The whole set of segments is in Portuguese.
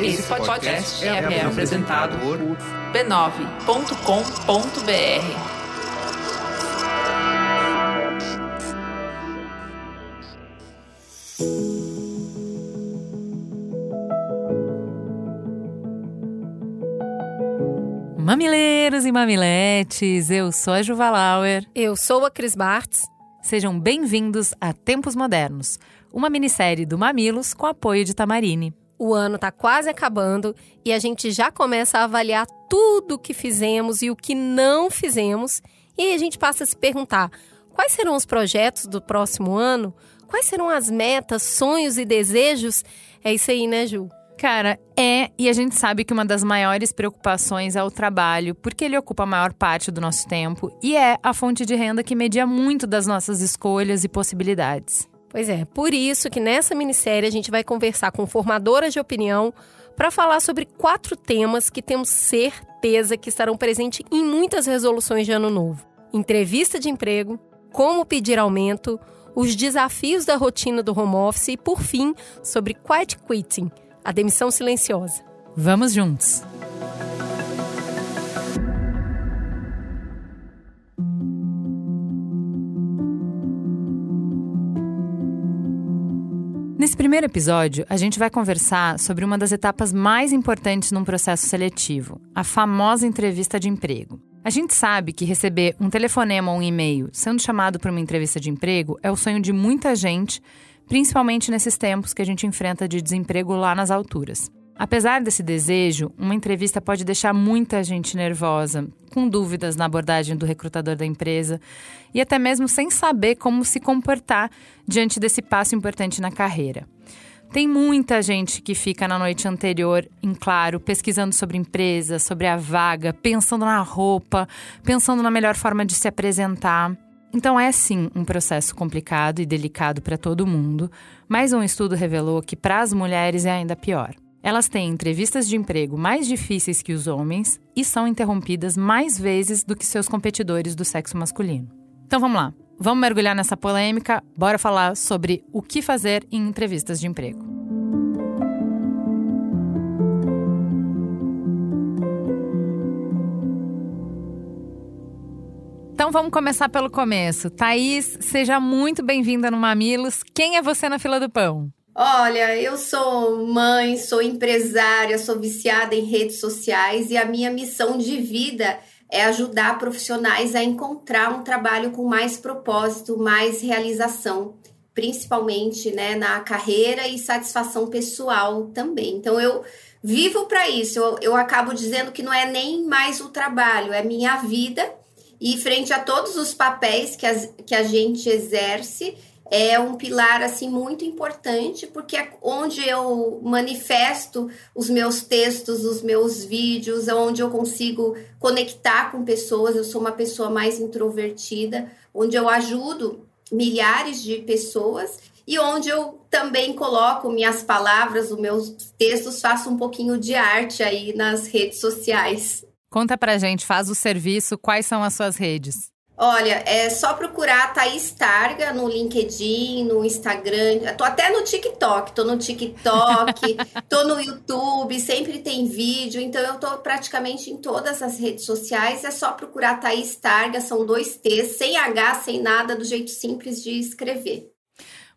Esse podcast é, é apresentado por b9.com.br. Mamileiros e mamiletes, eu sou a Juva Lauer. Eu sou a Cris Bartz. Sejam bem-vindos a Tempos Modernos, uma minissérie do Mamilos com apoio de Tamarine. O ano está quase acabando e a gente já começa a avaliar tudo o que fizemos e o que não fizemos. E aí a gente passa a se perguntar: quais serão os projetos do próximo ano? Quais serão as metas, sonhos e desejos? É isso aí, né, Ju? Cara, é, e a gente sabe que uma das maiores preocupações é o trabalho, porque ele ocupa a maior parte do nosso tempo e é a fonte de renda que media muito das nossas escolhas e possibilidades. Pois é, por isso que nessa minissérie a gente vai conversar com formadoras de opinião para falar sobre quatro temas que temos certeza que estarão presentes em muitas resoluções de ano novo: entrevista de emprego, como pedir aumento, os desafios da rotina do home office e, por fim, sobre quiet quitting a demissão silenciosa. Vamos juntos! Primeiro episódio, a gente vai conversar sobre uma das etapas mais importantes num processo seletivo, a famosa entrevista de emprego. A gente sabe que receber um telefonema ou um e-mail sendo chamado para uma entrevista de emprego é o sonho de muita gente principalmente nesses tempos que a gente enfrenta de desemprego lá nas alturas. Apesar desse desejo, uma entrevista pode deixar muita gente nervosa, com dúvidas na abordagem do recrutador da empresa e até mesmo sem saber como se comportar diante desse passo importante na carreira. Tem muita gente que fica na noite anterior, em claro, pesquisando sobre empresa, sobre a vaga, pensando na roupa, pensando na melhor forma de se apresentar. Então é sim um processo complicado e delicado para todo mundo, mas um estudo revelou que para as mulheres é ainda pior. Elas têm entrevistas de emprego mais difíceis que os homens e são interrompidas mais vezes do que seus competidores do sexo masculino. Então vamos lá, vamos mergulhar nessa polêmica, bora falar sobre o que fazer em entrevistas de emprego. Então vamos começar pelo começo. Thaís, seja muito bem-vinda no Mamilos. Quem é você na fila do pão? Olha, eu sou mãe, sou empresária, sou viciada em redes sociais e a minha missão de vida é ajudar profissionais a encontrar um trabalho com mais propósito, mais realização, principalmente né, na carreira e satisfação pessoal também. Então eu vivo para isso. Eu, eu acabo dizendo que não é nem mais o trabalho, é minha vida e frente a todos os papéis que, as, que a gente exerce, é um pilar assim muito importante, porque é onde eu manifesto os meus textos, os meus vídeos, é onde eu consigo conectar com pessoas. Eu sou uma pessoa mais introvertida, onde eu ajudo milhares de pessoas e onde eu também coloco minhas palavras, os meus textos, faço um pouquinho de arte aí nas redes sociais. Conta pra gente, faz o serviço, quais são as suas redes? Olha, é só procurar Thaís Targa no LinkedIn, no Instagram, tô até no TikTok, tô no TikTok, tô no YouTube, sempre tem vídeo, então eu tô praticamente em todas as redes sociais, é só procurar Thaís Targa, são dois T's, sem H, sem nada, do jeito simples de escrever.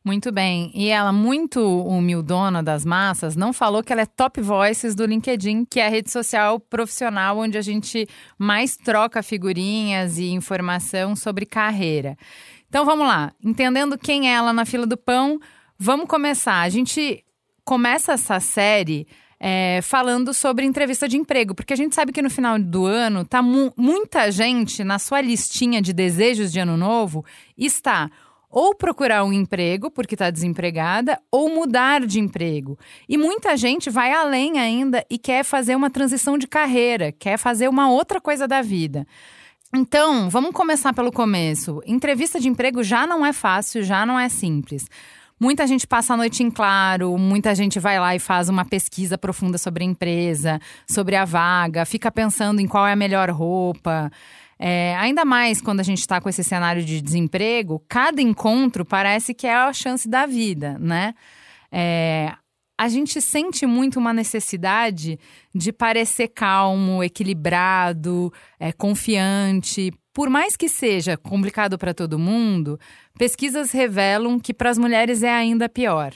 Muito bem. E ela, muito humildona das massas, não falou que ela é top voices do LinkedIn, que é a rede social profissional onde a gente mais troca figurinhas e informação sobre carreira. Então vamos lá. Entendendo quem é ela na fila do pão, vamos começar. A gente começa essa série. É, falando sobre entrevista de emprego, porque a gente sabe que no final do ano tá mu muita gente na sua listinha de desejos de ano novo está ou procurar um emprego porque está desempregada, ou mudar de emprego. E muita gente vai além ainda e quer fazer uma transição de carreira, quer fazer uma outra coisa da vida. Então, vamos começar pelo começo. Entrevista de emprego já não é fácil, já não é simples. Muita gente passa a noite em claro, muita gente vai lá e faz uma pesquisa profunda sobre a empresa, sobre a vaga, fica pensando em qual é a melhor roupa. É, ainda mais quando a gente está com esse cenário de desemprego, cada encontro parece que é a chance da vida, né? É, a gente sente muito uma necessidade de parecer calmo, equilibrado, é, confiante. Por mais que seja complicado para todo mundo, pesquisas revelam que para as mulheres é ainda pior.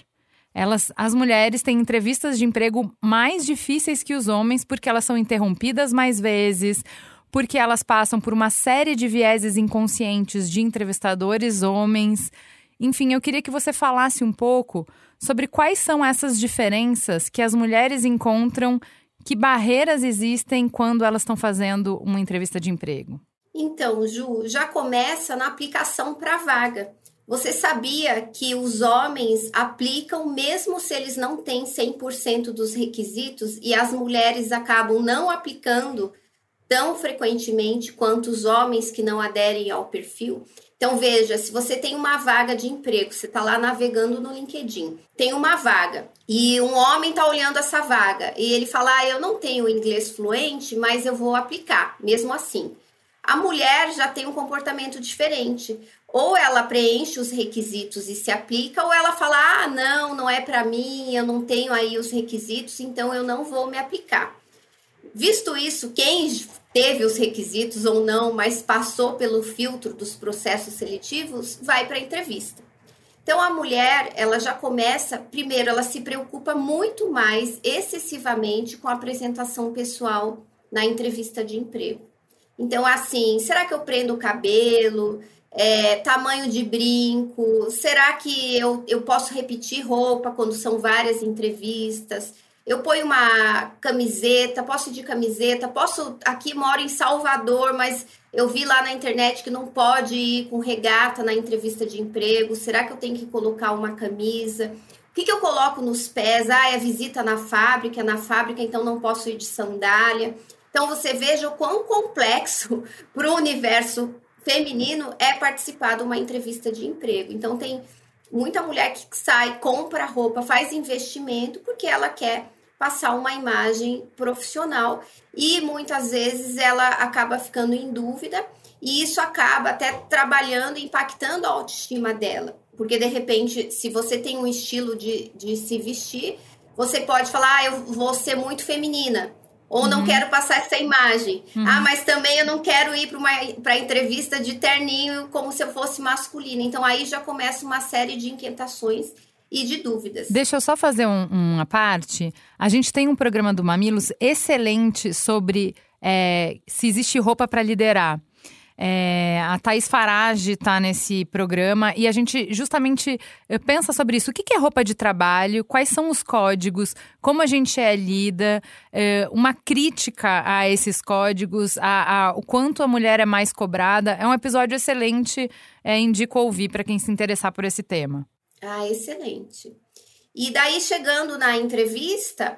Elas, as mulheres têm entrevistas de emprego mais difíceis que os homens porque elas são interrompidas mais vezes, porque elas passam por uma série de vieses inconscientes de entrevistadores homens. Enfim, eu queria que você falasse um pouco sobre quais são essas diferenças que as mulheres encontram, que barreiras existem quando elas estão fazendo uma entrevista de emprego. Então, Ju, já começa na aplicação para vaga. Você sabia que os homens aplicam mesmo se eles não têm 100% dos requisitos e as mulheres acabam não aplicando tão frequentemente quanto os homens que não aderem ao perfil? Então, veja, se você tem uma vaga de emprego, você está lá navegando no LinkedIn, tem uma vaga e um homem está olhando essa vaga e ele fala: ah, Eu não tenho inglês fluente, mas eu vou aplicar, mesmo assim. A mulher já tem um comportamento diferente. Ou ela preenche os requisitos e se aplica, ou ela fala: ah, não, não é para mim, eu não tenho aí os requisitos, então eu não vou me aplicar. Visto isso, quem teve os requisitos ou não, mas passou pelo filtro dos processos seletivos, vai para a entrevista. Então a mulher, ela já começa, primeiro, ela se preocupa muito mais excessivamente com a apresentação pessoal na entrevista de emprego. Então, assim, será que eu prendo o cabelo? É, tamanho de brinco? Será que eu, eu posso repetir roupa quando são várias entrevistas? Eu ponho uma camiseta, posso ir de camiseta, posso. Aqui moro em Salvador, mas eu vi lá na internet que não pode ir com regata na entrevista de emprego. Será que eu tenho que colocar uma camisa? O que, que eu coloco nos pés? Ah, é visita na fábrica, na fábrica, então não posso ir de sandália. Então você veja o quão complexo para o universo feminino é participar de uma entrevista de emprego. Então tem muita mulher que sai, compra roupa, faz investimento porque ela quer passar uma imagem profissional e muitas vezes ela acaba ficando em dúvida e isso acaba até trabalhando, impactando a autoestima dela. Porque de repente, se você tem um estilo de, de se vestir, você pode falar, ah, eu vou ser muito feminina. Ou não uhum. quero passar essa imagem. Uhum. Ah, mas também eu não quero ir para entrevista de terninho como se eu fosse masculina. Então aí já começa uma série de inquietações e de dúvidas. Deixa eu só fazer um, uma parte. A gente tem um programa do Mamilos excelente sobre é, se existe roupa para liderar. É, a Thaís Farage está nesse programa e a gente justamente eh, pensa sobre isso. O que é roupa de trabalho? Quais são os códigos? Como a gente é lida? É, uma crítica a esses códigos, a, a, o quanto a mulher é mais cobrada. É um episódio excelente, é, indico ouvir para quem se interessar por esse tema. Ah, excelente. E daí, chegando na entrevista,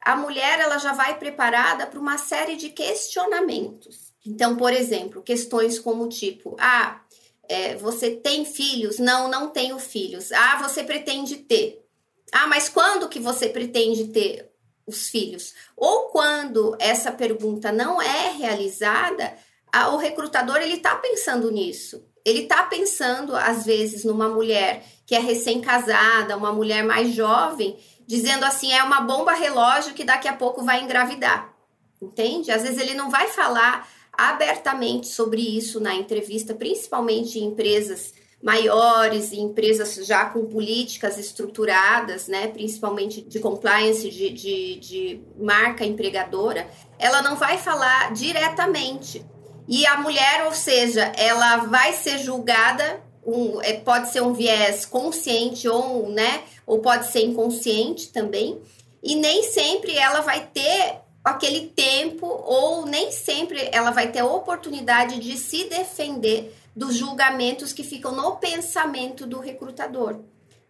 a mulher ela já vai preparada para uma série de questionamentos. Então, por exemplo, questões como tipo, ah, é, você tem filhos? Não, não tenho filhos. Ah, você pretende ter. Ah, mas quando que você pretende ter os filhos? Ou quando essa pergunta não é realizada, a, o recrutador ele está pensando nisso. Ele está pensando às vezes numa mulher que é recém-casada, uma mulher mais jovem, dizendo assim é uma bomba relógio que daqui a pouco vai engravidar. Entende? Às vezes ele não vai falar abertamente sobre isso na entrevista, principalmente em empresas maiores e empresas já com políticas estruturadas, né, principalmente de compliance, de, de, de marca empregadora, ela não vai falar diretamente. E a mulher, ou seja, ela vai ser julgada, um, é, pode ser um viés consciente ou, né, ou pode ser inconsciente também, e nem sempre ela vai ter aquele tempo ou nem sempre ela vai ter a oportunidade de se defender dos julgamentos que ficam no pensamento do recrutador.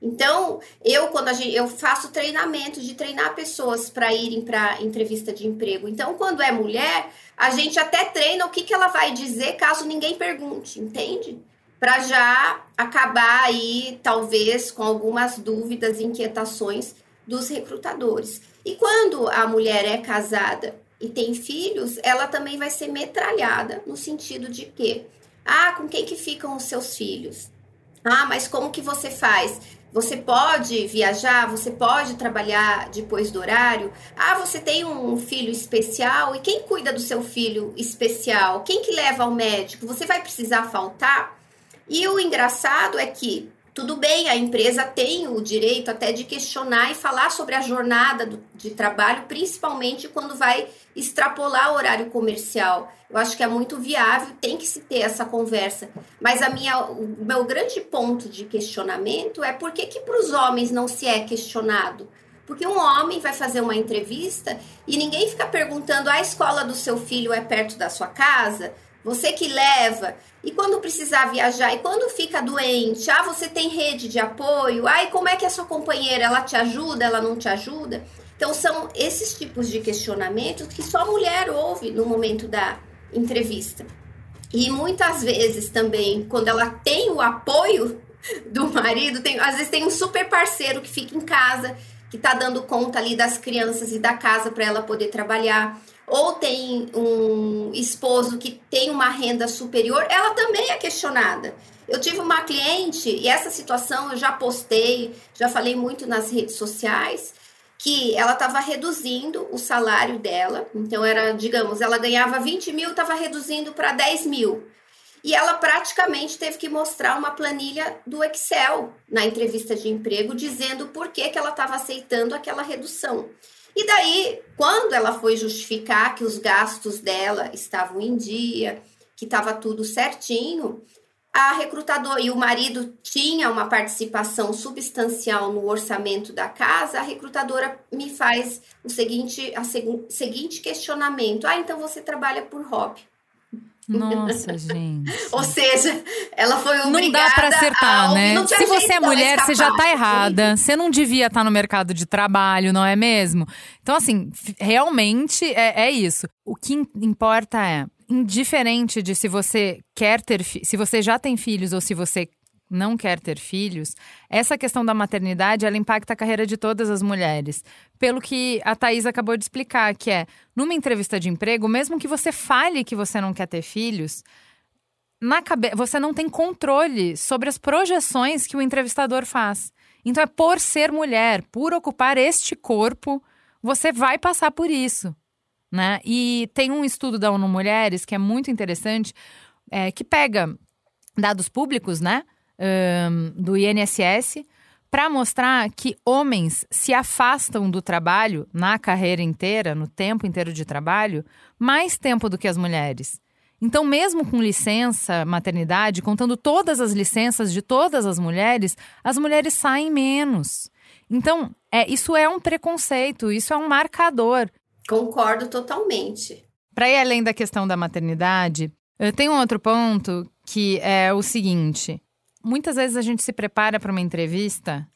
Então, eu quando a gente, eu faço treinamento de treinar pessoas para irem para entrevista de emprego. Então, quando é mulher, a gente até treina o que, que ela vai dizer caso ninguém pergunte, entende? Para já acabar aí, talvez, com algumas dúvidas, inquietações dos recrutadores. E quando a mulher é casada e tem filhos, ela também vai ser metralhada no sentido de que, ah, com quem que ficam os seus filhos? Ah, mas como que você faz? Você pode viajar, você pode trabalhar depois do horário. Ah, você tem um filho especial e quem cuida do seu filho especial? Quem que leva ao médico? Você vai precisar faltar? E o engraçado é que tudo bem, a empresa tem o direito até de questionar e falar sobre a jornada de trabalho, principalmente quando vai extrapolar o horário comercial. Eu acho que é muito viável, tem que se ter essa conversa. Mas a minha, o meu grande ponto de questionamento é por que, que para os homens não se é questionado? Porque um homem vai fazer uma entrevista e ninguém fica perguntando: a escola do seu filho é perto da sua casa? Você que leva. E quando precisar viajar, e quando fica doente, ah, você tem rede de apoio, ah, e como é que a sua companheira, ela te ajuda, ela não te ajuda? Então, são esses tipos de questionamentos que só a mulher ouve no momento da entrevista. E muitas vezes também, quando ela tem o apoio do marido, tem, às vezes tem um super parceiro que fica em casa, que está dando conta ali das crianças e da casa para ela poder trabalhar ou tem um esposo que tem uma renda superior, ela também é questionada. Eu tive uma cliente, e essa situação eu já postei, já falei muito nas redes sociais, que ela estava reduzindo o salário dela. Então, era, digamos, ela ganhava 20 mil, estava reduzindo para 10 mil. E ela praticamente teve que mostrar uma planilha do Excel na entrevista de emprego, dizendo por que, que ela estava aceitando aquela redução. E daí, quando ela foi justificar que os gastos dela estavam em dia, que estava tudo certinho, a recrutadora e o marido tinha uma participação substancial no orçamento da casa, a recrutadora me faz o seguinte, a segu, seguinte questionamento: ah, então você trabalha por hobby? Nossa, gente. Ou seja, ela foi obrigada Não dá para acertar, a... né? Se você é mulher, você já tá errada. Você não devia estar tá no mercado de trabalho, não é mesmo? Então, assim, realmente é, é isso. O que importa é, indiferente de se você quer ter, se você já tem filhos ou se você não quer ter filhos, essa questão da maternidade ela impacta a carreira de todas as mulheres. Pelo que a Thais acabou de explicar, que é numa entrevista de emprego, mesmo que você fale que você não quer ter filhos, na você não tem controle sobre as projeções que o entrevistador faz. Então é por ser mulher, por ocupar este corpo, você vai passar por isso. Né? E tem um estudo da ONU Mulheres que é muito interessante, é, que pega dados públicos, né? Um, do INSS para mostrar que homens se afastam do trabalho na carreira inteira, no tempo inteiro de trabalho, mais tempo do que as mulheres. Então, mesmo com licença maternidade, contando todas as licenças de todas as mulheres, as mulheres saem menos. Então, é, isso é um preconceito, isso é um marcador. Concordo totalmente. Para ir além da questão da maternidade, eu tenho um outro ponto que é o seguinte: muitas vezes a gente se prepara para uma entrevista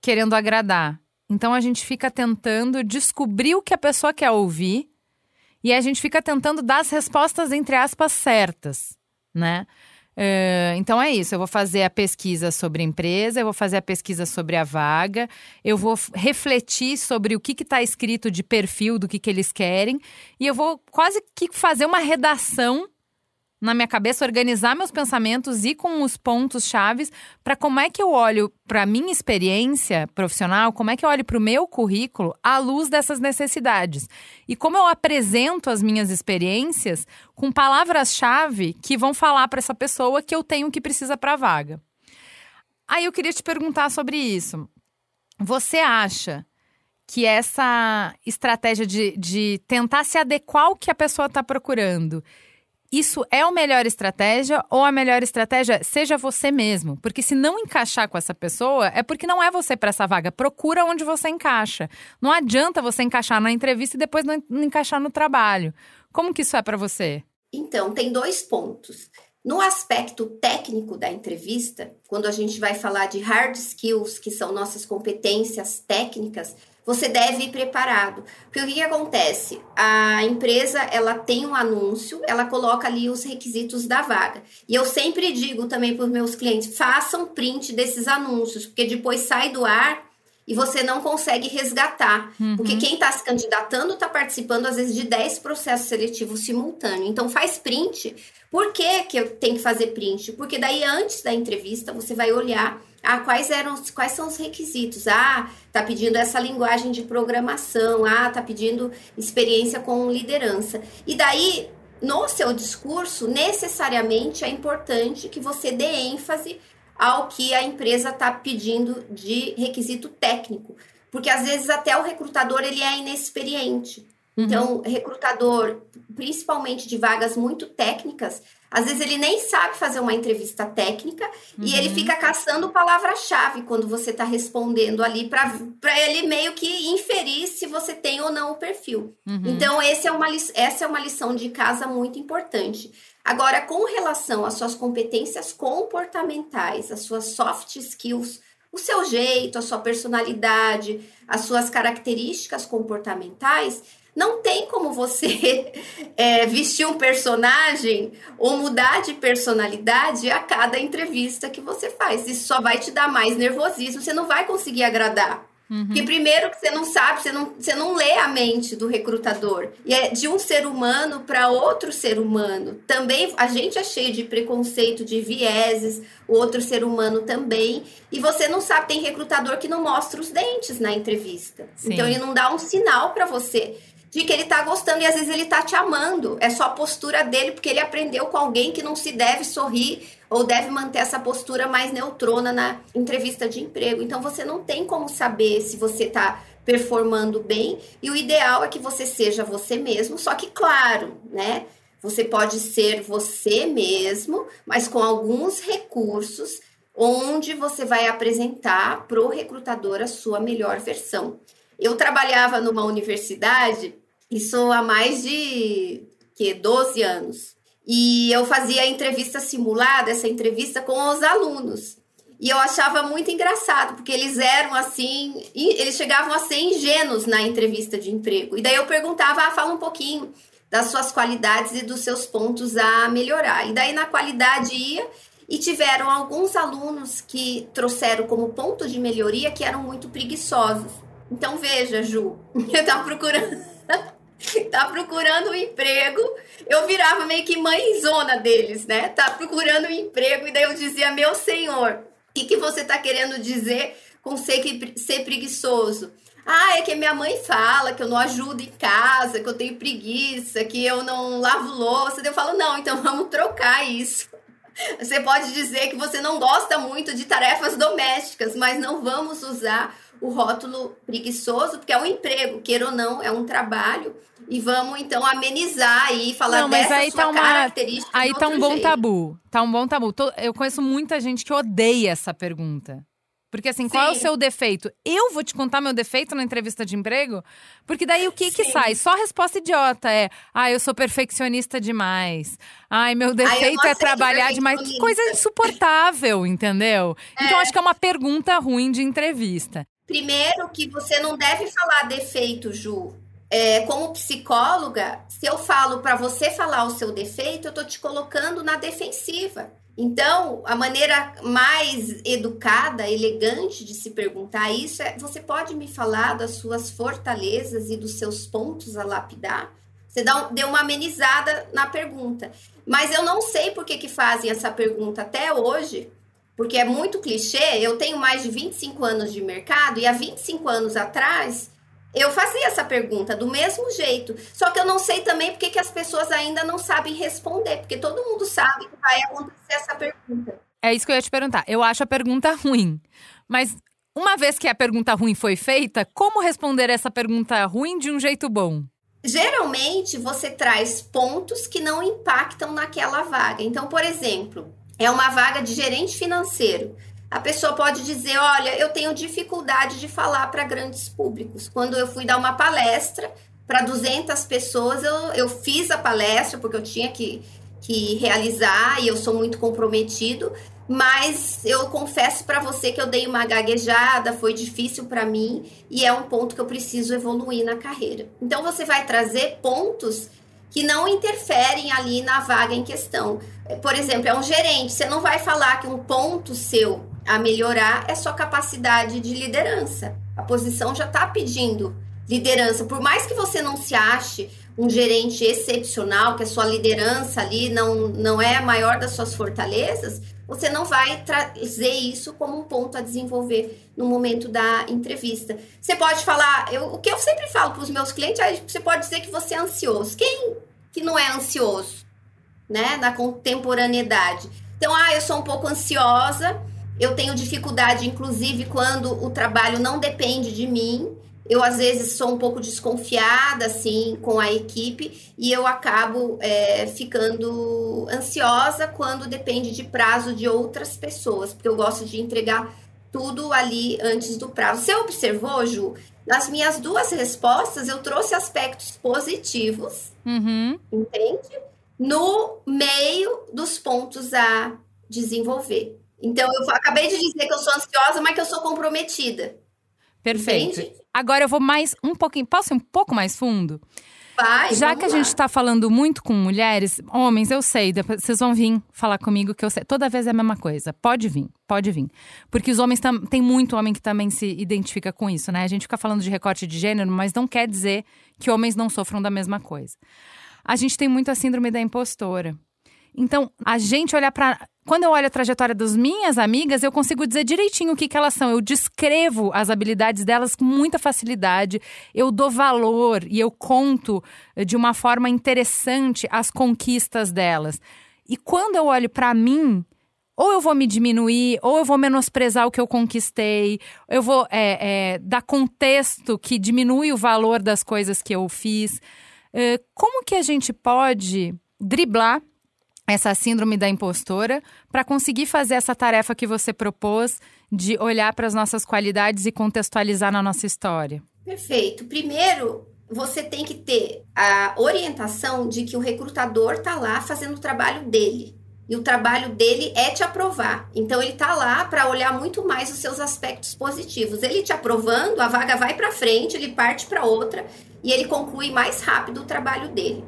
querendo agradar. Então a gente fica tentando descobrir o que a pessoa quer ouvir e a gente fica tentando dar as respostas, entre aspas, certas, né? Uh, então é isso, eu vou fazer a pesquisa sobre a empresa, eu vou fazer a pesquisa sobre a vaga, eu vou refletir sobre o que está escrito de perfil do que, que eles querem, e eu vou quase que fazer uma redação na minha cabeça, organizar meus pensamentos e com os pontos chaves para como é que eu olho para a minha experiência profissional, como é que eu olho para o meu currículo à luz dessas necessidades. E como eu apresento as minhas experiências com palavras-chave que vão falar para essa pessoa que eu tenho que precisa para a vaga. Aí eu queria te perguntar sobre isso. Você acha que essa estratégia de, de tentar se adequar ao que a pessoa está procurando isso é a melhor estratégia ou a melhor estratégia seja você mesmo? Porque se não encaixar com essa pessoa, é porque não é você para essa vaga. Procura onde você encaixa. Não adianta você encaixar na entrevista e depois não encaixar no trabalho. Como que isso é para você? Então, tem dois pontos. No aspecto técnico da entrevista, quando a gente vai falar de hard skills, que são nossas competências técnicas, você deve ir preparado. Porque o que, que, acontece? A empresa, ela tem um anúncio, ela coloca ali os requisitos da vaga. E eu sempre digo também para os meus clientes, façam print desses anúncios, porque depois sai do ar e você não consegue resgatar. Uhum. Porque quem está se candidatando está participando, às vezes, de 10 processos seletivos simultâneos. Então, faz print. Por que, que eu tenho que fazer print? Porque daí, antes da entrevista, você vai olhar ah, quais eram quais são os requisitos? Ah, tá pedindo essa linguagem de programação, ah, tá pedindo experiência com liderança. E daí, no seu discurso, necessariamente é importante que você dê ênfase ao que a empresa está pedindo de requisito técnico, porque às vezes até o recrutador ele é inexperiente. Uhum. Então, recrutador, principalmente de vagas muito técnicas, às vezes ele nem sabe fazer uma entrevista técnica uhum. e ele uhum. fica caçando palavra-chave quando você está respondendo ali para ele meio que inferir se você tem ou não o perfil. Uhum. Então, é uma, essa é uma lição de casa muito importante. Agora, com relação às suas competências comportamentais, às suas soft skills, o seu jeito, a sua personalidade, as suas características comportamentais, não tem como você é, vestir um personagem ou mudar de personalidade a cada entrevista que você faz. Isso só vai te dar mais nervosismo, você não vai conseguir agradar. Uhum. Porque primeiro que você não sabe, você não, você não lê a mente do recrutador. E é de um ser humano para outro ser humano. Também a gente é cheio de preconceito, de vieses, o outro ser humano também. E você não sabe, tem recrutador que não mostra os dentes na entrevista. Sim. Então ele não dá um sinal para você de que ele tá gostando e às vezes ele tá te amando. É só a postura dele, porque ele aprendeu com alguém que não se deve sorrir ou deve manter essa postura mais neutrona na entrevista de emprego. Então você não tem como saber se você tá performando bem e o ideal é que você seja você mesmo, só que claro, né? Você pode ser você mesmo, mas com alguns recursos onde você vai apresentar para o recrutador a sua melhor versão. Eu trabalhava numa universidade isso há mais de que 12 anos. E eu fazia entrevista simulada, essa entrevista com os alunos. E eu achava muito engraçado, porque eles eram assim, eles chegavam a ser ingênuos na entrevista de emprego. E daí eu perguntava, ah, fala um pouquinho das suas qualidades e dos seus pontos a melhorar. E daí na qualidade ia e tiveram alguns alunos que trouxeram como ponto de melhoria que eram muito preguiçosos. Então veja, Ju, eu estava procurando tá procurando um emprego. Eu virava meio que mãezona deles, né? Tá procurando um emprego, e daí eu dizia, meu senhor, o que, que você tá querendo dizer com ser, que, ser preguiçoso? Ah, é que minha mãe fala que eu não ajudo em casa, que eu tenho preguiça, que eu não lavo louça. Eu falo, não, então vamos trocar isso. Você pode dizer que você não gosta muito de tarefas domésticas, mas não vamos usar o rótulo preguiçoso, porque é um emprego, queira ou não, é um trabalho. E vamos então amenizar e falar não, mas dessa aí tá uma, característica. Aí tá um bom jeito. tabu. Tá um bom tabu. Eu conheço muita gente que odeia essa pergunta. Porque assim, Sim. qual é o seu defeito? Eu vou te contar meu defeito na entrevista de emprego? Porque daí o que Sim. que sai? Só resposta idiota é: "Ah, eu sou perfeccionista demais. Ai, meu defeito Ai, é trabalhar demais". Que coisa insuportável, entendeu? É. Então acho que é uma pergunta ruim de entrevista. Primeiro que você não deve falar defeito, Ju. É, como psicóloga, se eu falo para você falar o seu defeito, eu tô te colocando na defensiva. Então, a maneira mais educada, elegante de se perguntar isso é: você pode me falar das suas fortalezas e dos seus pontos a lapidar? Você dá, deu uma amenizada na pergunta. Mas eu não sei por que, que fazem essa pergunta até hoje, porque é muito clichê. Eu tenho mais de 25 anos de mercado e há 25 anos atrás eu fazia essa pergunta do mesmo jeito. Só que eu não sei também porque que as pessoas ainda não sabem responder, porque todo mundo sabe que vai acontecer essa pergunta. É isso que eu ia te perguntar. Eu acho a pergunta ruim. Mas uma vez que a pergunta ruim foi feita, como responder essa pergunta ruim de um jeito bom? Geralmente você traz pontos que não impactam naquela vaga. Então, por exemplo, é uma vaga de gerente financeiro. A pessoa pode dizer: Olha, eu tenho dificuldade de falar para grandes públicos. Quando eu fui dar uma palestra para 200 pessoas, eu, eu fiz a palestra porque eu tinha que, que realizar e eu sou muito comprometido. Mas eu confesso para você que eu dei uma gaguejada, foi difícil para mim e é um ponto que eu preciso evoluir na carreira. Então você vai trazer pontos que não interferem ali na vaga em questão. Por exemplo, é um gerente, você não vai falar que um ponto seu a melhorar é sua capacidade de liderança. A posição já está pedindo liderança. Por mais que você não se ache um gerente excepcional, que a sua liderança ali não, não é a maior das suas fortalezas, você não vai trazer isso como um ponto a desenvolver no momento da entrevista. Você pode falar, eu, o que eu sempre falo para os meus clientes, é, você pode dizer que você é ansioso. Quem que não é ansioso, né, na contemporaneidade? Então, ah, eu sou um pouco ansiosa, eu tenho dificuldade, inclusive, quando o trabalho não depende de mim. Eu, às vezes, sou um pouco desconfiada, assim, com a equipe e eu acabo é, ficando ansiosa quando depende de prazo de outras pessoas, porque eu gosto de entregar tudo ali antes do prazo. Você observou, Ju? Nas minhas duas respostas, eu trouxe aspectos positivos, uhum. entende? No meio dos pontos a desenvolver. Então, eu acabei de dizer que eu sou ansiosa, mas que eu sou comprometida. Perfeito. Entende? Agora eu vou mais um pouquinho. Posso ir um pouco mais fundo? Vai, Já que a lá. gente está falando muito com mulheres, homens, eu sei, depois vocês vão vir falar comigo que eu sei. Toda vez é a mesma coisa. Pode vir, pode vir. Porque os homens tam, tem muito homem que também se identifica com isso, né? A gente fica falando de recorte de gênero, mas não quer dizer que homens não sofram da mesma coisa. A gente tem muito a síndrome da impostora. Então, a gente olhar para quando eu olho a trajetória das minhas amigas, eu consigo dizer direitinho o que, que elas são. Eu descrevo as habilidades delas com muita facilidade. Eu dou valor e eu conto eh, de uma forma interessante as conquistas delas. E quando eu olho para mim, ou eu vou me diminuir, ou eu vou menosprezar o que eu conquistei, eu vou é, é, dar contexto que diminui o valor das coisas que eu fiz. É, como que a gente pode driblar essa síndrome da impostora para conseguir fazer essa tarefa que você propôs de olhar para as nossas qualidades e contextualizar na nossa história? Perfeito. Primeiro, você tem que ter a orientação de que o recrutador está lá fazendo o trabalho dele. E o trabalho dele é te aprovar. Então ele está lá para olhar muito mais os seus aspectos positivos. Ele te aprovando, a vaga vai para frente, ele parte para outra e ele conclui mais rápido o trabalho dele.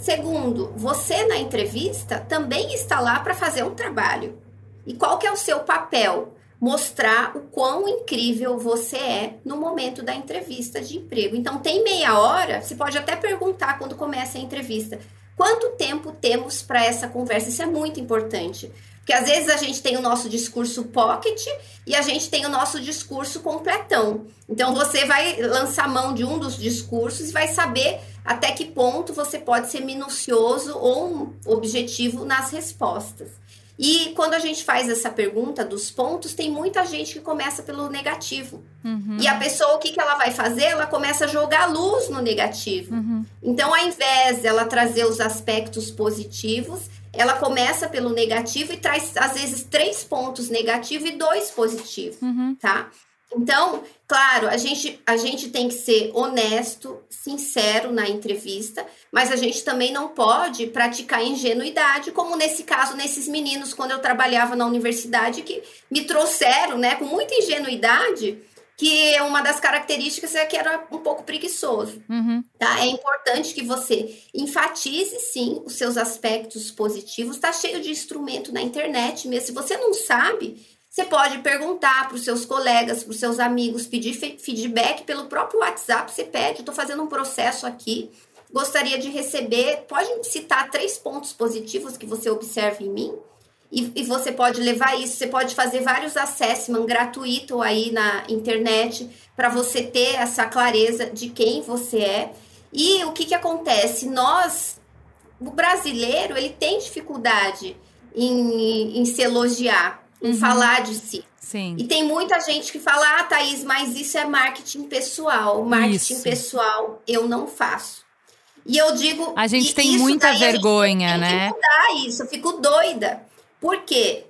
Segundo, você na entrevista também está lá para fazer um trabalho. E qual que é o seu papel? Mostrar o quão incrível você é no momento da entrevista de emprego. Então, tem meia hora, você pode até perguntar quando começa a entrevista. Quanto tempo temos para essa conversa? Isso é muito importante. Porque às vezes a gente tem o nosso discurso pocket e a gente tem o nosso discurso completão. Então você vai lançar mão de um dos discursos e vai saber até que ponto você pode ser minucioso ou objetivo nas respostas. E quando a gente faz essa pergunta dos pontos, tem muita gente que começa pelo negativo. Uhum. E a pessoa, o que, que ela vai fazer? Ela começa a jogar luz no negativo. Uhum. Então, ao invés dela trazer os aspectos positivos, ela começa pelo negativo e traz, às vezes, três pontos negativos e dois positivos, uhum. tá? Então, claro, a gente, a gente tem que ser honesto, sincero na entrevista, mas a gente também não pode praticar ingenuidade, como nesse caso, nesses meninos, quando eu trabalhava na universidade, que me trouxeram, né, com muita ingenuidade, que uma das características é que era um pouco preguiçoso. Uhum. Tá? É importante que você enfatize, sim, os seus aspectos positivos. Está cheio de instrumento na internet mesmo. Se você não sabe, você pode perguntar para os seus colegas, para os seus amigos, pedir feedback pelo próprio WhatsApp. Você pede, estou fazendo um processo aqui, gostaria de receber. Pode citar três pontos positivos que você observa em mim. E, e, você pode levar isso, você pode fazer vários assessment gratuito aí na internet para você ter essa clareza de quem você é. E o que, que acontece? Nós, o brasileiro, ele tem dificuldade em, em se elogiar, em uhum. falar de si. Sim. E tem muita gente que fala, ah, Thaís, mas isso é marketing pessoal. Marketing isso. pessoal eu não faço. E eu digo. A gente tem muita vergonha, tem né? Que mudar isso, eu fico doida. Porque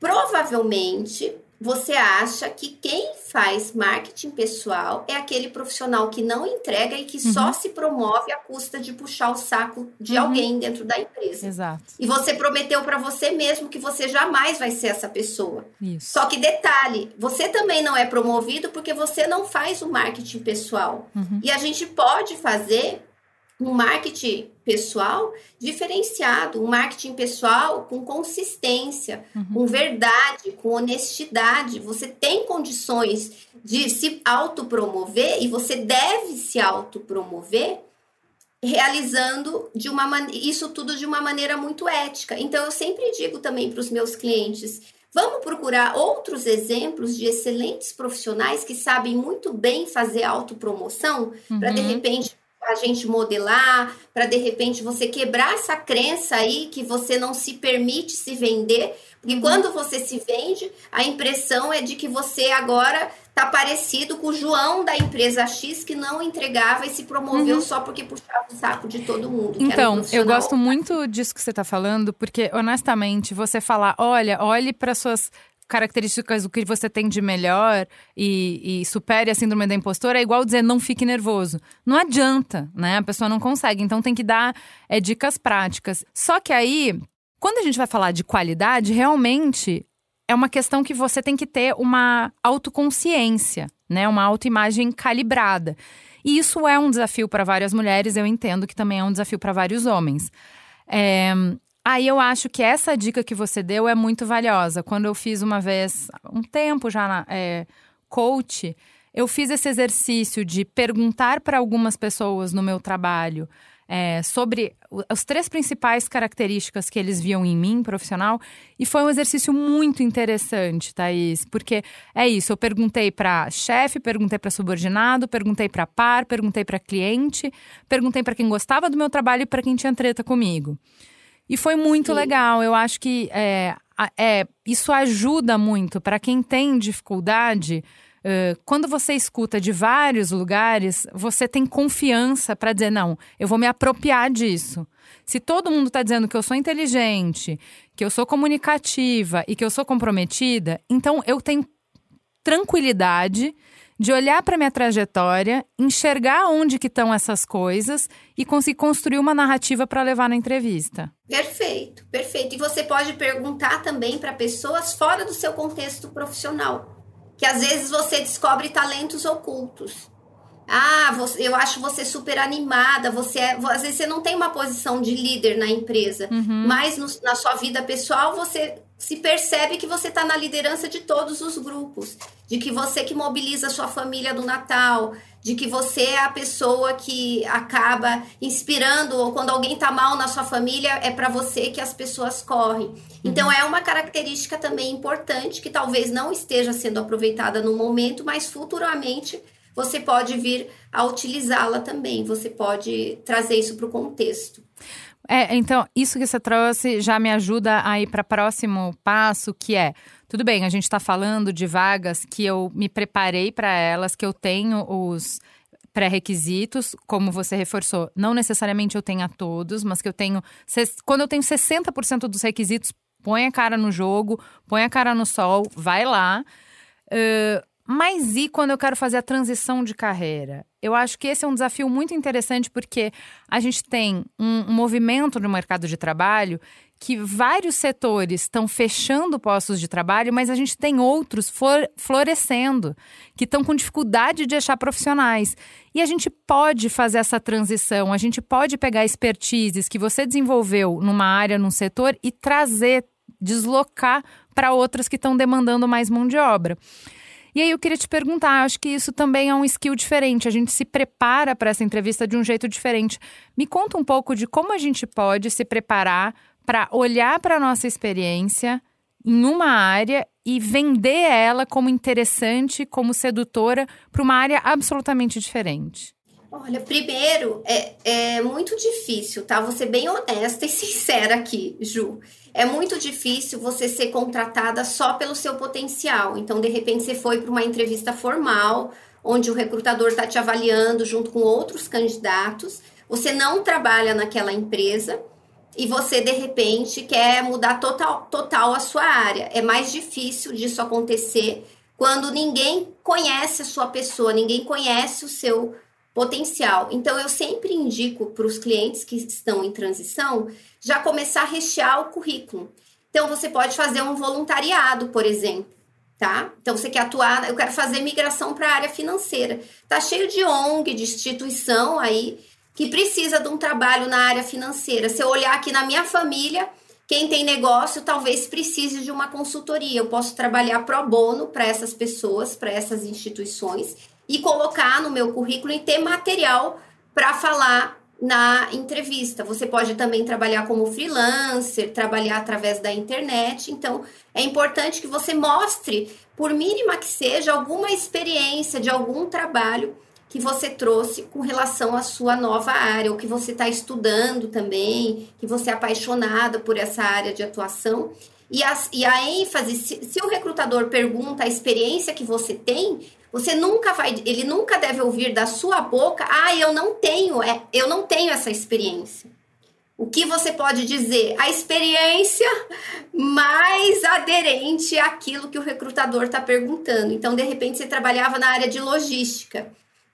provavelmente você acha que quem faz marketing pessoal é aquele profissional que não entrega e que uhum. só se promove à custa de puxar o saco de uhum. alguém dentro da empresa. Exato. E você prometeu para você mesmo que você jamais vai ser essa pessoa. Isso. Só que detalhe, você também não é promovido porque você não faz o marketing pessoal. Uhum. E a gente pode fazer um marketing pessoal diferenciado, um marketing pessoal com consistência, uhum. com verdade, com honestidade. Você tem condições de se autopromover e você deve se autopromover realizando de uma isso tudo de uma maneira muito ética. Então eu sempre digo também para os meus clientes, vamos procurar outros exemplos de excelentes profissionais que sabem muito bem fazer autopromoção uhum. para de repente a gente modelar, para de repente você quebrar essa crença aí que você não se permite se vender, porque uhum. quando você se vende, a impressão é de que você agora tá parecido com o João da empresa X que não entregava e se promoveu uhum. só porque puxava o saco de todo mundo. Então, um eu gosto muito disso que você está falando, porque honestamente, você falar, olha, olhe para suas características do que você tem de melhor e, e, supere a síndrome da impostora é igual dizer não fique nervoso. Não adianta, né? A pessoa não consegue. Então tem que dar é, dicas práticas. Só que aí, quando a gente vai falar de qualidade, realmente é uma questão que você tem que ter uma autoconsciência, né? Uma autoimagem calibrada. E isso é um desafio para várias mulheres, eu entendo que também é um desafio para vários homens. É, Aí eu acho que essa dica que você deu é muito valiosa. Quando eu fiz uma vez, um tempo já na é, coach, eu fiz esse exercício de perguntar para algumas pessoas no meu trabalho é, sobre as três principais características que eles viam em mim, profissional, e foi um exercício muito interessante, Thaís, porque é isso, eu perguntei para chefe, perguntei para subordinado, perguntei para par, perguntei para cliente, perguntei para quem gostava do meu trabalho e para quem tinha treta comigo. E foi muito Sim. legal. Eu acho que é, é, isso ajuda muito para quem tem dificuldade. Uh, quando você escuta de vários lugares, você tem confiança para dizer: não, eu vou me apropriar disso. Se todo mundo está dizendo que eu sou inteligente, que eu sou comunicativa e que eu sou comprometida, então eu tenho tranquilidade de olhar para minha trajetória, enxergar onde que estão essas coisas e conseguir construir uma narrativa para levar na entrevista. Perfeito, perfeito. E você pode perguntar também para pessoas fora do seu contexto profissional, que às vezes você descobre talentos ocultos. Ah, você, eu acho você super animada. Você é, às vezes você não tem uma posição de líder na empresa, uhum. mas no, na sua vida pessoal você se percebe que você está na liderança de todos os grupos, de que você que mobiliza a sua família do Natal, de que você é a pessoa que acaba inspirando, ou quando alguém está mal na sua família, é para você que as pessoas correm. Então, é uma característica também importante que talvez não esteja sendo aproveitada no momento, mas futuramente você pode vir a utilizá-la também, você pode trazer isso para o contexto. É, então, isso que você trouxe já me ajuda a ir para o próximo passo, que é, tudo bem, a gente está falando de vagas que eu me preparei para elas, que eu tenho os pré-requisitos, como você reforçou, não necessariamente eu tenha todos, mas que eu tenho. Quando eu tenho 60% dos requisitos, põe a cara no jogo, põe a cara no sol, vai lá. Uh, mas e quando eu quero fazer a transição de carreira? Eu acho que esse é um desafio muito interessante porque a gente tem um, movimento no mercado de trabalho que vários setores estão fechando postos de trabalho, mas a gente tem outros florescendo, que estão com dificuldade de achar profissionais. E a gente pode fazer essa transição, a gente pode pegar expertises que você desenvolveu numa área, num setor e trazer, deslocar para outras que estão demandando mais mão de obra. E aí eu queria te perguntar, acho que isso também é um skill diferente, a gente se prepara para essa entrevista de um jeito diferente. Me conta um pouco de como a gente pode se preparar para olhar para a nossa experiência em uma área e vender ela como interessante, como sedutora, para uma área absolutamente diferente. Olha, primeiro, é, é muito difícil, tá? Vou ser bem honesta e sincera aqui, Ju é muito difícil você ser contratada só pelo seu potencial. Então, de repente, você foi para uma entrevista formal, onde o recrutador está te avaliando junto com outros candidatos, você não trabalha naquela empresa e você, de repente, quer mudar total, total a sua área. É mais difícil disso acontecer quando ninguém conhece a sua pessoa, ninguém conhece o seu potencial. Então, eu sempre indico para os clientes que estão em transição já começar a rechear o currículo. Então, você pode fazer um voluntariado, por exemplo, tá? Então, você quer atuar, eu quero fazer migração para a área financeira. Tá cheio de ONG, de instituição aí que precisa de um trabalho na área financeira. Se eu olhar aqui na minha família, quem tem negócio talvez precise de uma consultoria. Eu posso trabalhar pro bono para essas pessoas, para essas instituições e colocar no meu currículo e ter material para falar na entrevista. Você pode também trabalhar como freelancer, trabalhar através da internet. Então, é importante que você mostre, por mínima que seja, alguma experiência de algum trabalho que você trouxe com relação à sua nova área, ou que você está estudando também, que você é apaixonada por essa área de atuação. E a, e a ênfase, se, se o recrutador pergunta a experiência que você tem, você nunca vai, ele nunca deve ouvir da sua boca, ah, eu não tenho, é, eu não tenho essa experiência. O que você pode dizer? A experiência mais aderente àquilo que o recrutador está perguntando. Então, de repente, você trabalhava na área de logística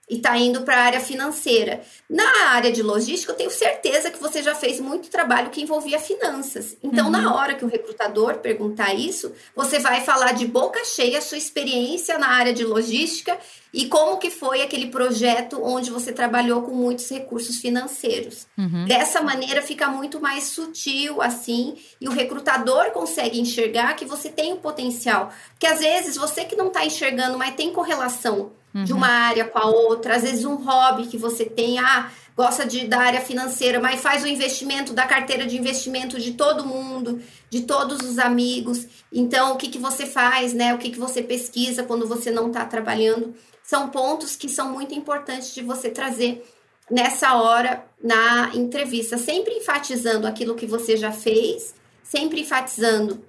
e está indo para a área financeira. Na área de logística, eu tenho certeza que você já fez muito trabalho que envolvia finanças. Então, uhum. na hora que o recrutador perguntar isso, você vai falar de boca cheia a sua experiência na área de logística e como que foi aquele projeto onde você trabalhou com muitos recursos financeiros. Uhum. Dessa maneira fica muito mais sutil assim e o recrutador consegue enxergar que você tem o um potencial. Porque às vezes você que não está enxergando, mas tem correlação uhum. de uma área com a outra, às vezes um hobby que você tem, ah, gosta de, da área financeira, mas faz o investimento da carteira de investimento de todo mundo, de todos os amigos. Então, o que, que você faz, né? O que, que você pesquisa quando você não está trabalhando? São pontos que são muito importantes de você trazer nessa hora na entrevista, sempre enfatizando aquilo que você já fez, sempre enfatizando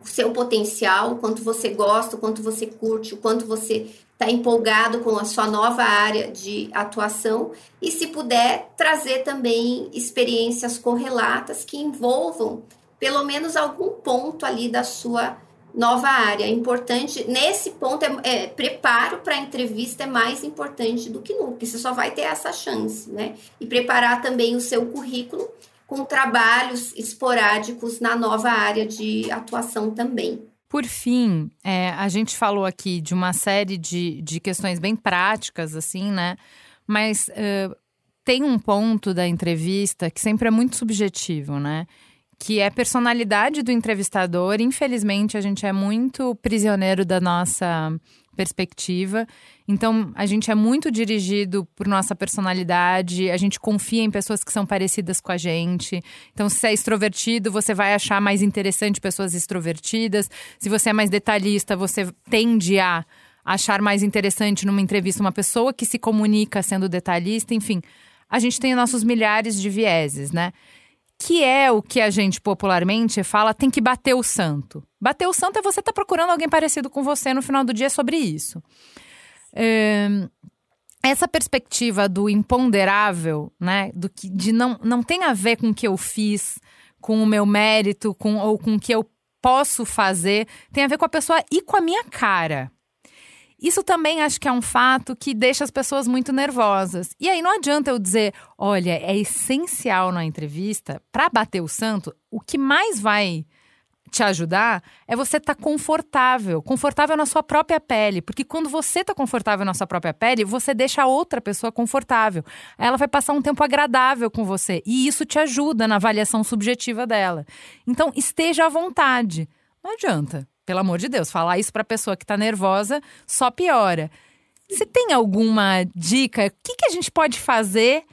o seu potencial, o quanto você gosta, o quanto você curte, o quanto você está empolgado com a sua nova área de atuação e, se puder, trazer também experiências correlatas que envolvam pelo menos algum ponto ali da sua nova área. É importante, nesse ponto, é, é preparo para a entrevista é mais importante do que nunca, você só vai ter essa chance, né? E preparar também o seu currículo com trabalhos esporádicos na nova área de atuação também. Por fim, é, a gente falou aqui de uma série de, de questões bem práticas, assim, né? Mas uh, tem um ponto da entrevista que sempre é muito subjetivo, né? Que é personalidade do entrevistador. Infelizmente, a gente é muito prisioneiro da nossa perspectiva. Então, a gente é muito dirigido por nossa personalidade, a gente confia em pessoas que são parecidas com a gente. Então, se é extrovertido, você vai achar mais interessante pessoas extrovertidas. Se você é mais detalhista, você tende a achar mais interessante numa entrevista uma pessoa que se comunica sendo detalhista. Enfim, a gente tem nossos milhares de vieses, né? Que é o que a gente popularmente fala tem que bater o santo. Bater o santo é você estar tá procurando alguém parecido com você no final do dia sobre isso. É, essa perspectiva do imponderável, né, do que de não, não tem a ver com o que eu fiz, com o meu mérito, com ou com o que eu posso fazer, tem a ver com a pessoa e com a minha cara. Isso também acho que é um fato que deixa as pessoas muito nervosas. E aí não adianta eu dizer, olha, é essencial na entrevista, para bater o santo, o que mais vai te ajudar é você estar tá confortável, confortável na sua própria pele, porque quando você está confortável na sua própria pele, você deixa a outra pessoa confortável. Ela vai passar um tempo agradável com você e isso te ajuda na avaliação subjetiva dela. Então, esteja à vontade. Não adianta pelo amor de Deus, falar isso para pessoa que está nervosa só piora. Você tem alguma dica? O que, que a gente pode fazer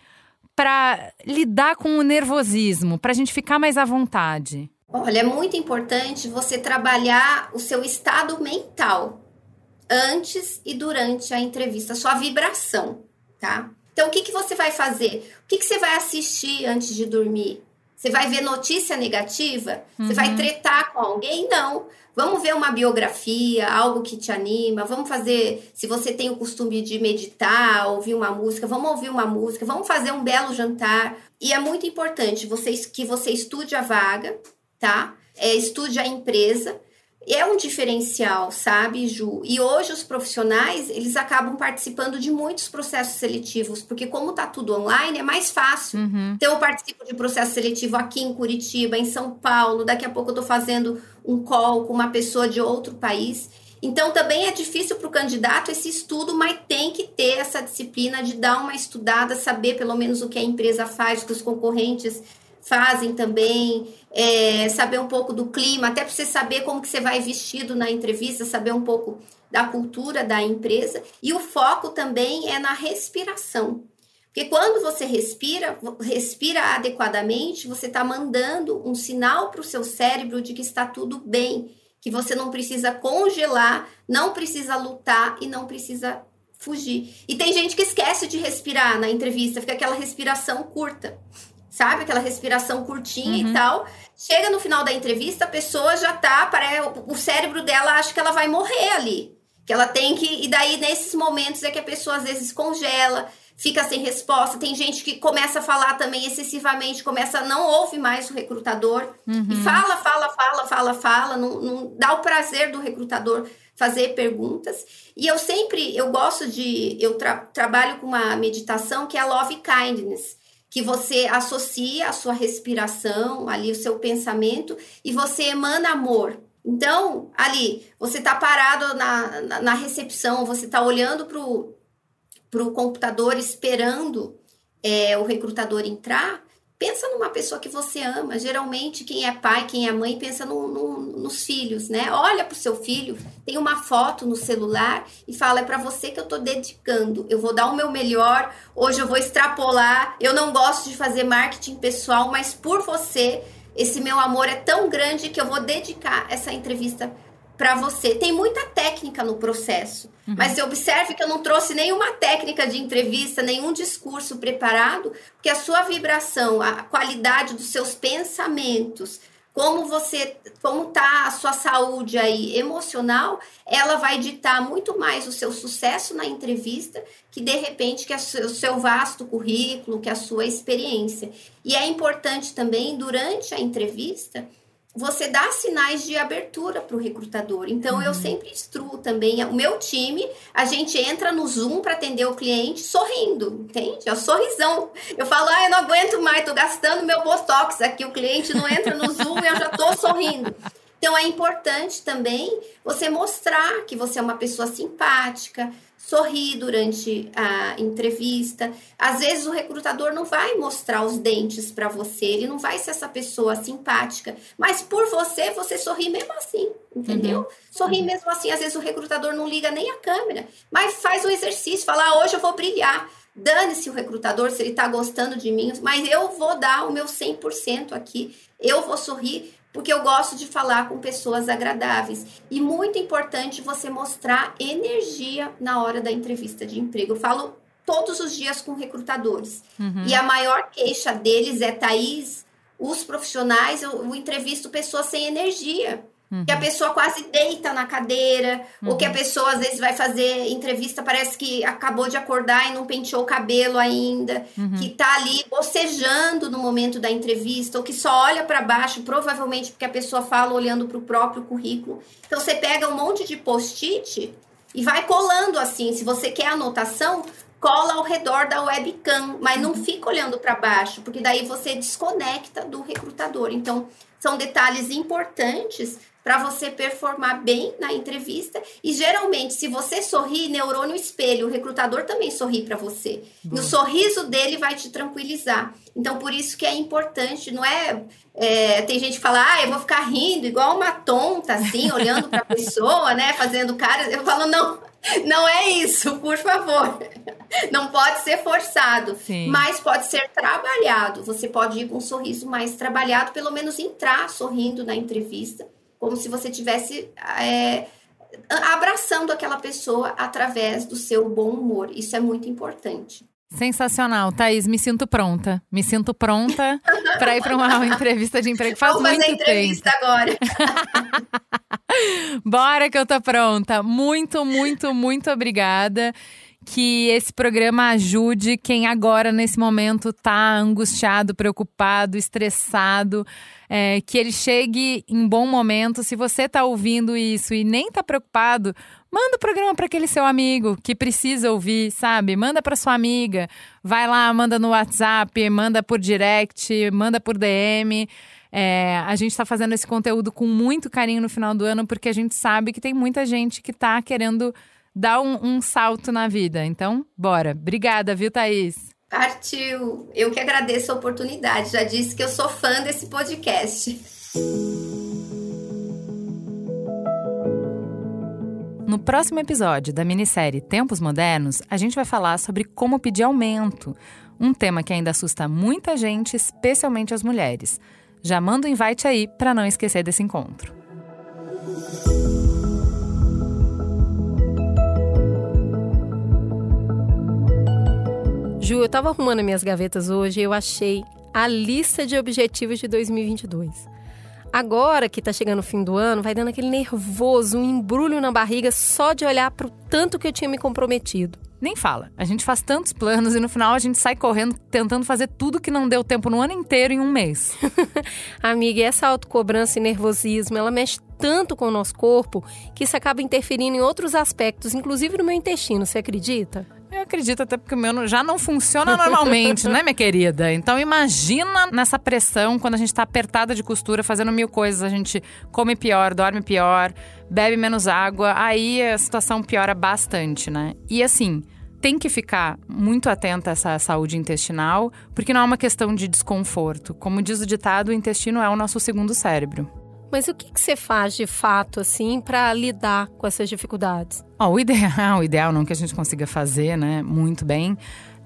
para lidar com o nervosismo, para a gente ficar mais à vontade? Olha, é muito importante você trabalhar o seu estado mental antes e durante a entrevista, sua vibração, tá? Então, o que, que você vai fazer? O que, que você vai assistir antes de dormir? Você vai ver notícia negativa? Uhum. Você vai uhum. tretar com alguém? Não. Vamos ver uma biografia, algo que te anima. Vamos fazer, se você tem o costume de meditar, ouvir uma música, vamos ouvir uma música, vamos fazer um belo jantar. E é muito importante vocês que você estude a vaga, tá? É, estude a empresa é um diferencial, sabe, Ju? E hoje os profissionais, eles acabam participando de muitos processos seletivos, porque como tá tudo online, é mais fácil. Uhum. Então eu participo de processo seletivo aqui em Curitiba, em São Paulo, daqui a pouco eu tô fazendo um call com uma pessoa de outro país. Então também é difícil para o candidato esse estudo, mas tem que ter essa disciplina de dar uma estudada, saber pelo menos o que a empresa faz, o que os concorrentes fazem também, é, saber um pouco do clima, até para você saber como que você vai vestido na entrevista, saber um pouco da cultura da empresa. E o foco também é na respiração. Porque quando você respira, respira adequadamente, você está mandando um sinal para o seu cérebro de que está tudo bem, que você não precisa congelar, não precisa lutar e não precisa fugir. E tem gente que esquece de respirar na entrevista, fica aquela respiração curta sabe? Aquela respiração curtinha uhum. e tal. Chega no final da entrevista, a pessoa já tá, para o cérebro dela acha que ela vai morrer ali. Que ela tem que. E daí, nesses momentos, é que a pessoa às vezes congela, fica sem resposta. Tem gente que começa a falar também excessivamente, começa a não ouve mais o recrutador. Uhum. E fala, fala, fala, fala, fala. Não, não dá o prazer do recrutador fazer perguntas. E eu sempre, eu gosto de, eu tra trabalho com uma meditação que é a Love Kindness, que você associa a sua respiração, ali o seu pensamento, e você emana amor. Então, ali, você está parado na, na, na, recepção, você está olhando para o computador, esperando é, o recrutador entrar, Pensa numa pessoa que você ama. Geralmente, quem é pai, quem é mãe, pensa no, no, nos filhos, né? Olha para o seu filho, tem uma foto no celular e fala: é para você que eu estou dedicando. Eu vou dar o meu melhor. Hoje eu vou extrapolar. Eu não gosto de fazer marketing pessoal, mas por você, esse meu amor é tão grande que eu vou dedicar essa entrevista para você. Tem muita técnica no processo, uhum. mas observe que eu não trouxe nenhuma técnica de entrevista, nenhum discurso preparado, porque a sua vibração, a qualidade dos seus pensamentos, como você, como tá a sua saúde aí emocional, ela vai ditar muito mais o seu sucesso na entrevista que de repente que o seu vasto currículo, que a sua experiência. E é importante também durante a entrevista você dá sinais de abertura para o recrutador. Então, uhum. eu sempre instruo também o meu time. A gente entra no Zoom para atender o cliente sorrindo, entende? É o sorrisão. Eu falo, ah, eu não aguento mais, tô gastando meu botox aqui. O cliente não entra no Zoom e eu já tô sorrindo. Então, é importante também você mostrar que você é uma pessoa simpática, sorrir durante a entrevista. Às vezes o recrutador não vai mostrar os dentes para você, ele não vai ser essa pessoa simpática, mas por você, você sorri mesmo assim, entendeu? Uhum. Sorri uhum. mesmo assim. Às vezes o recrutador não liga nem a câmera, mas faz o exercício, fala: ah, hoje eu vou brilhar. Dane-se o recrutador se ele tá gostando de mim, mas eu vou dar o meu 100% aqui. Eu vou sorrir porque eu gosto de falar com pessoas agradáveis. E muito importante você mostrar energia na hora da entrevista de emprego. Eu falo todos os dias com recrutadores. Uhum. E a maior queixa deles é, Thaís, os profissionais, eu, eu entrevisto pessoas sem energia. Uhum. Que a pessoa quase deita na cadeira, uhum. ou que a uhum. pessoa às vezes vai fazer entrevista, parece que acabou de acordar e não penteou o cabelo ainda, uhum. que tá ali bocejando no momento da entrevista, ou que só olha para baixo, provavelmente porque a pessoa fala olhando para o próprio currículo. Então você pega um monte de post-it e vai colando assim. Se você quer anotação, cola ao redor da webcam, mas não uhum. fica olhando para baixo, porque daí você desconecta do recrutador. Então, são detalhes importantes para você performar bem na entrevista. E geralmente, se você sorrir, neurônio espelho, o recrutador também sorri para você. Bom. E o sorriso dele vai te tranquilizar. Então, por isso que é importante, não é, é tem gente que fala, ah, eu vou ficar rindo igual uma tonta, assim, olhando para a pessoa, né, fazendo cara. Eu falo, não, não é isso, por favor. Não pode ser forçado, Sim. mas pode ser trabalhado. Você pode ir com um sorriso mais trabalhado, pelo menos entrar sorrindo na entrevista como se você tivesse é, abraçando aquela pessoa através do seu bom humor. Isso é muito importante. Sensacional, Thaís, me sinto pronta. Me sinto pronta para ir para uma entrevista de emprego. Faz Vamos muito fazer entrevista tempo. agora. Bora que eu tô pronta. Muito, muito, muito obrigada que esse programa ajude quem agora, nesse momento, está angustiado, preocupado, estressado, é, que ele chegue em bom momento. Se você está ouvindo isso e nem está preocupado, manda o programa para aquele seu amigo que precisa ouvir, sabe? Manda para sua amiga, vai lá, manda no WhatsApp, manda por direct, manda por DM. É, a gente está fazendo esse conteúdo com muito carinho no final do ano porque a gente sabe que tem muita gente que está querendo dar um, um salto na vida. Então, bora. Obrigada, viu, Thaís? Partiu. Eu que agradeço a oportunidade. Já disse que eu sou fã desse podcast. No próximo episódio da minissérie Tempos Modernos, a gente vai falar sobre como pedir aumento, um tema que ainda assusta muita gente, especialmente as mulheres. Já manda o um invite aí para não esquecer desse encontro. Eu tava arrumando minhas gavetas hoje e eu achei a lista de objetivos de 2022. Agora que tá chegando o fim do ano, vai dando aquele nervoso, um embrulho na barriga só de olhar pro tanto que eu tinha me comprometido. Nem fala. A gente faz tantos planos e no final a gente sai correndo tentando fazer tudo que não deu tempo no ano inteiro em um mês. Amiga, essa autocobrança e nervosismo, ela mexe tanto com o nosso corpo que isso acaba interferindo em outros aspectos, inclusive no meu intestino, você acredita? Eu acredito até porque o meu já não funciona normalmente, né, minha querida? Então imagina nessa pressão quando a gente tá apertada de costura, fazendo mil coisas, a gente come pior, dorme pior, bebe menos água, aí a situação piora bastante, né? E assim, tem que ficar muito atenta a essa saúde intestinal, porque não é uma questão de desconforto. Como diz o ditado, o intestino é o nosso segundo cérebro. Mas o que, que você faz de fato, assim, para lidar com essas dificuldades? Oh, o ideal, o ideal não que a gente consiga fazer, né, muito bem,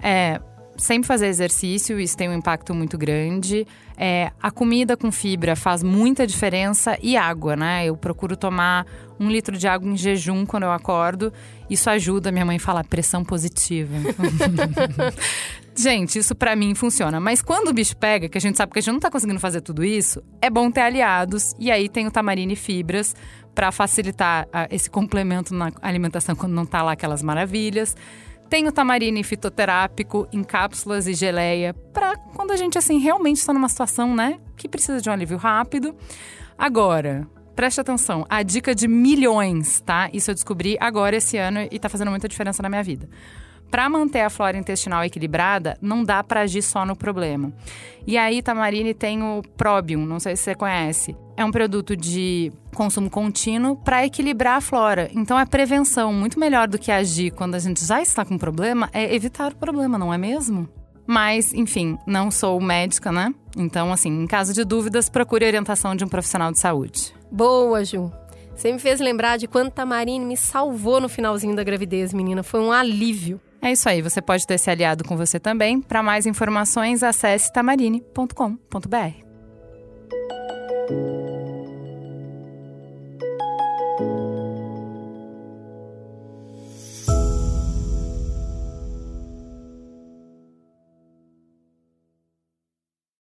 é sempre fazer exercício, isso tem um impacto muito grande. É, a comida com fibra faz muita diferença e água, né? Eu procuro tomar um litro de água em jejum quando eu acordo. Isso ajuda, minha mãe fala, pressão positiva. gente, isso para mim funciona. Mas quando o bicho pega, que a gente sabe que a gente não tá conseguindo fazer tudo isso, é bom ter aliados. E aí tem o tamarine e fibras para facilitar uh, esse complemento na alimentação quando não tá lá aquelas maravilhas. Tem o tamarine fitoterápico em cápsulas e geleia para quando a gente assim realmente está numa situação, né, que precisa de um alívio rápido. Agora, preste atenção, a dica de milhões, tá? Isso eu descobri agora esse ano e tá fazendo muita diferença na minha vida. Para manter a flora intestinal equilibrada, não dá para agir só no problema. E aí, Tamarine tem o Probium, não sei se você conhece. É um produto de consumo contínuo para equilibrar a flora. Então é prevenção, muito melhor do que agir quando a gente já está com problema, é evitar o problema, não é mesmo? Mas, enfim, não sou médica, né? Então, assim, em caso de dúvidas, procure a orientação de um profissional de saúde. Boa, Ju. Você me fez lembrar de quando Tamarine me salvou no finalzinho da gravidez, menina. Foi um alívio. É isso aí, você pode ter se aliado com você também. Para mais informações, acesse tamarine.com.br.